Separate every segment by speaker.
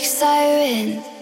Speaker 1: like sirens.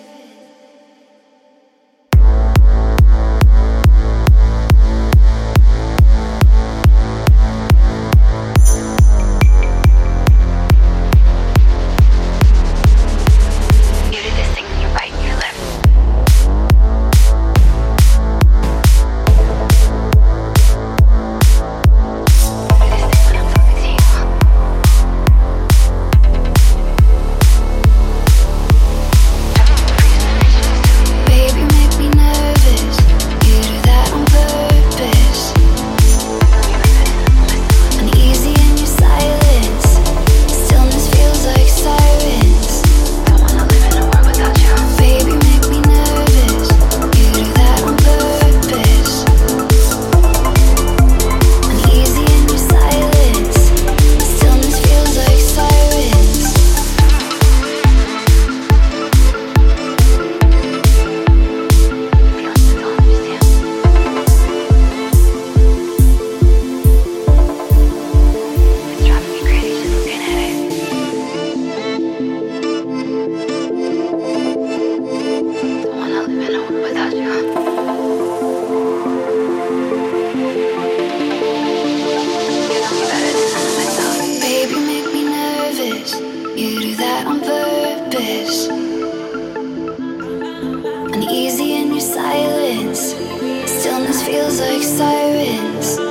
Speaker 1: stillness feels like sirens.